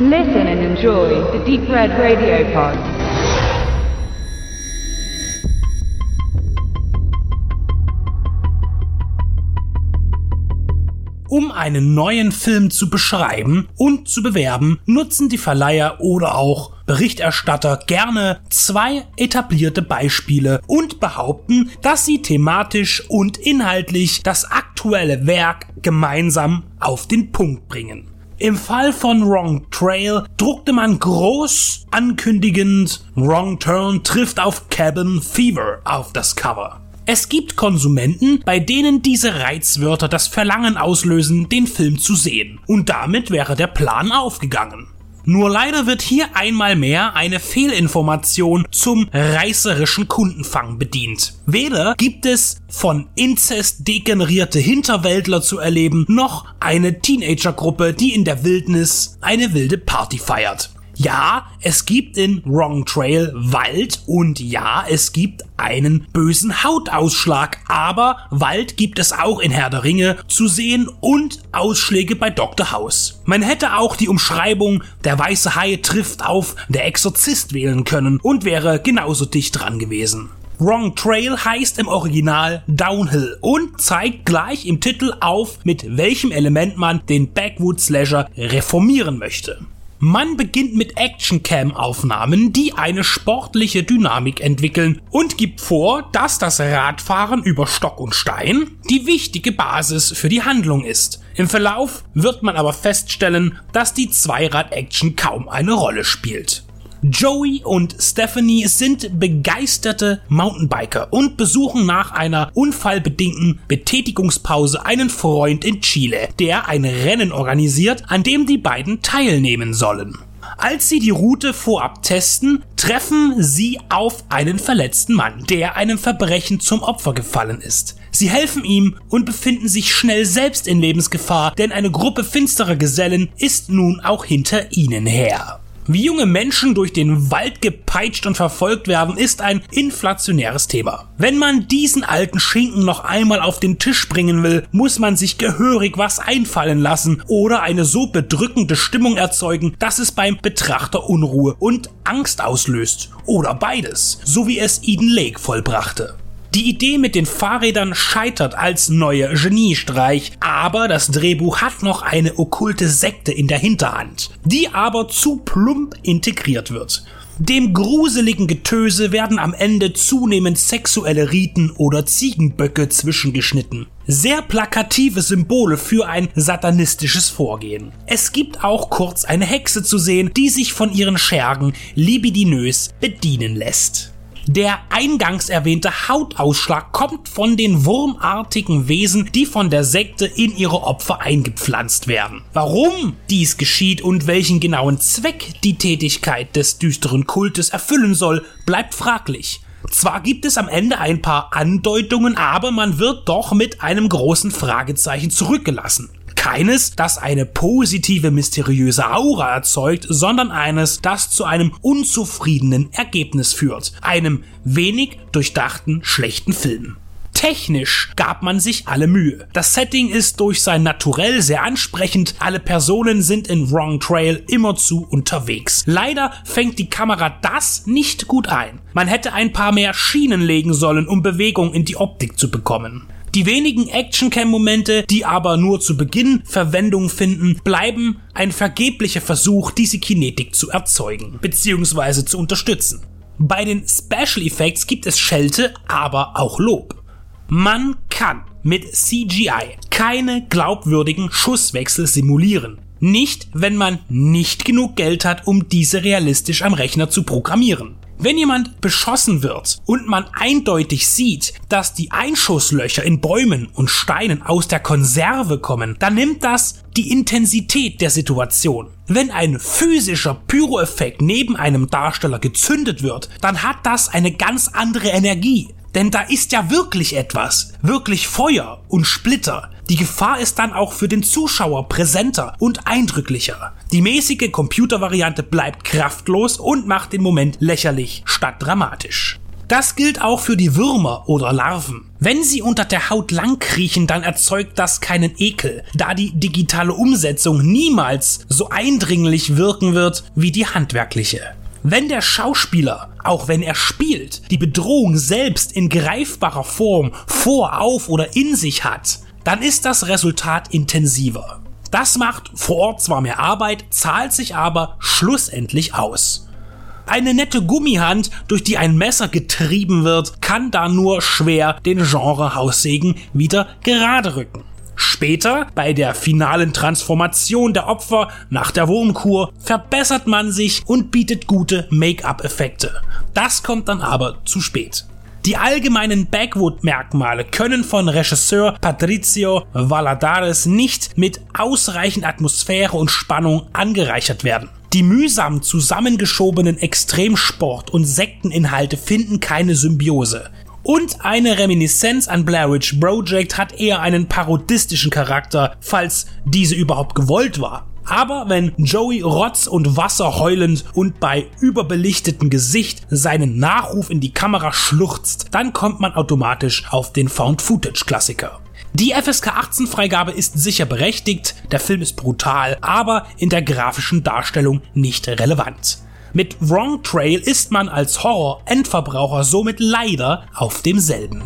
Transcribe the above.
Listen and enjoy the Deep Red Radio Pod. Um einen neuen Film zu beschreiben und zu bewerben, nutzen die Verleiher oder auch Berichterstatter gerne zwei etablierte Beispiele und behaupten, dass sie thematisch und inhaltlich das aktuelle Werk gemeinsam auf den Punkt bringen. Im Fall von Wrong Trail druckte man groß ankündigend Wrong Turn trifft auf Cabin Fever auf das Cover. Es gibt Konsumenten, bei denen diese Reizwörter das Verlangen auslösen, den Film zu sehen. Und damit wäre der Plan aufgegangen. Nur leider wird hier einmal mehr eine Fehlinformation zum reißerischen Kundenfang bedient. Weder gibt es von Inzest degenerierte Hinterwäldler zu erleben, noch eine Teenagergruppe, die in der Wildnis eine wilde Party feiert. Ja, es gibt in Wrong Trail Wald und ja, es gibt einen bösen Hautausschlag, aber Wald gibt es auch in Herr der Ringe zu sehen und Ausschläge bei Dr. House. Man hätte auch die Umschreibung der weiße Hai trifft auf der Exorzist wählen können und wäre genauso dicht dran gewesen. Wrong Trail heißt im Original Downhill und zeigt gleich im Titel auf, mit welchem Element man den Backwood Slasher reformieren möchte. Man beginnt mit Action-Cam-Aufnahmen, die eine sportliche Dynamik entwickeln und gibt vor, dass das Radfahren über Stock und Stein die wichtige Basis für die Handlung ist. Im Verlauf wird man aber feststellen, dass die Zweirad-Action kaum eine Rolle spielt. Joey und Stephanie sind begeisterte Mountainbiker und besuchen nach einer unfallbedingten Betätigungspause einen Freund in Chile, der ein Rennen organisiert, an dem die beiden teilnehmen sollen. Als sie die Route vorab testen, treffen sie auf einen verletzten Mann, der einem Verbrechen zum Opfer gefallen ist. Sie helfen ihm und befinden sich schnell selbst in Lebensgefahr, denn eine Gruppe finsterer Gesellen ist nun auch hinter ihnen her. Wie junge Menschen durch den Wald gepeitscht und verfolgt werden, ist ein inflationäres Thema. Wenn man diesen alten Schinken noch einmal auf den Tisch bringen will, muss man sich gehörig was einfallen lassen oder eine so bedrückende Stimmung erzeugen, dass es beim Betrachter Unruhe und Angst auslöst. Oder beides, so wie es Eden Lake vollbrachte. Die Idee mit den Fahrrädern scheitert als neuer Geniestreich, aber das Drehbuch hat noch eine okkulte Sekte in der Hinterhand, die aber zu plump integriert wird. Dem gruseligen Getöse werden am Ende zunehmend sexuelle Riten oder Ziegenböcke zwischengeschnitten. Sehr plakative Symbole für ein satanistisches Vorgehen. Es gibt auch kurz eine Hexe zu sehen, die sich von ihren Schergen libidinös bedienen lässt. Der eingangs erwähnte Hautausschlag kommt von den wurmartigen Wesen, die von der Sekte in ihre Opfer eingepflanzt werden. Warum dies geschieht und welchen genauen Zweck die Tätigkeit des düsteren Kultes erfüllen soll, bleibt fraglich. Zwar gibt es am Ende ein paar Andeutungen, aber man wird doch mit einem großen Fragezeichen zurückgelassen keines, das eine positive, mysteriöse Aura erzeugt, sondern eines, das zu einem unzufriedenen Ergebnis führt. Einem wenig durchdachten, schlechten Film. Technisch gab man sich alle Mühe. Das Setting ist durch sein Naturell sehr ansprechend. Alle Personen sind in Wrong Trail immerzu unterwegs. Leider fängt die Kamera das nicht gut ein. Man hätte ein paar mehr Schienen legen sollen, um Bewegung in die Optik zu bekommen. Die wenigen Actioncam-Momente, die aber nur zu Beginn Verwendung finden, bleiben ein vergeblicher Versuch, diese Kinetik zu erzeugen bzw. zu unterstützen. Bei den Special Effects gibt es Schelte, aber auch Lob. Man kann mit CGI keine glaubwürdigen Schusswechsel simulieren. Nicht, wenn man nicht genug Geld hat, um diese realistisch am Rechner zu programmieren. Wenn jemand beschossen wird und man eindeutig sieht, dass die Einschusslöcher in Bäumen und Steinen aus der Konserve kommen, dann nimmt das die Intensität der Situation. Wenn ein physischer Pyroeffekt neben einem Darsteller gezündet wird, dann hat das eine ganz andere Energie. Denn da ist ja wirklich etwas, wirklich Feuer und Splitter. Die Gefahr ist dann auch für den Zuschauer präsenter und eindrücklicher. Die mäßige Computervariante bleibt kraftlos und macht den Moment lächerlich statt dramatisch. Das gilt auch für die Würmer oder Larven. Wenn sie unter der Haut langkriechen, dann erzeugt das keinen Ekel, da die digitale Umsetzung niemals so eindringlich wirken wird wie die handwerkliche. Wenn der Schauspieler, auch wenn er spielt, die Bedrohung selbst in greifbarer Form vor, auf oder in sich hat, dann ist das Resultat intensiver. Das macht vor Ort zwar mehr Arbeit, zahlt sich aber schlussendlich aus. Eine nette Gummihand, durch die ein Messer getrieben wird, kann da nur schwer den Genre-Haussegen wieder gerade rücken. Später, bei der finalen Transformation der Opfer nach der Wurmkur, verbessert man sich und bietet gute Make-up-Effekte. Das kommt dann aber zu spät. Die allgemeinen Backwood-Merkmale können von Regisseur Patrizio Valladares nicht mit ausreichend Atmosphäre und Spannung angereichert werden. Die mühsam zusammengeschobenen Extremsport- und Sekteninhalte finden keine Symbiose. Und eine Reminiszenz an Blair Witch Project hat eher einen parodistischen Charakter, falls diese überhaupt gewollt war. Aber wenn Joey Rotz und Wasser heulend und bei überbelichtetem Gesicht seinen Nachruf in die Kamera schluchzt, dann kommt man automatisch auf den Found-Footage-Klassiker. Die FSK 18 Freigabe ist sicher berechtigt, der Film ist brutal, aber in der grafischen Darstellung nicht relevant. Mit Wrong Trail ist man als Horror-Endverbraucher somit leider auf demselben.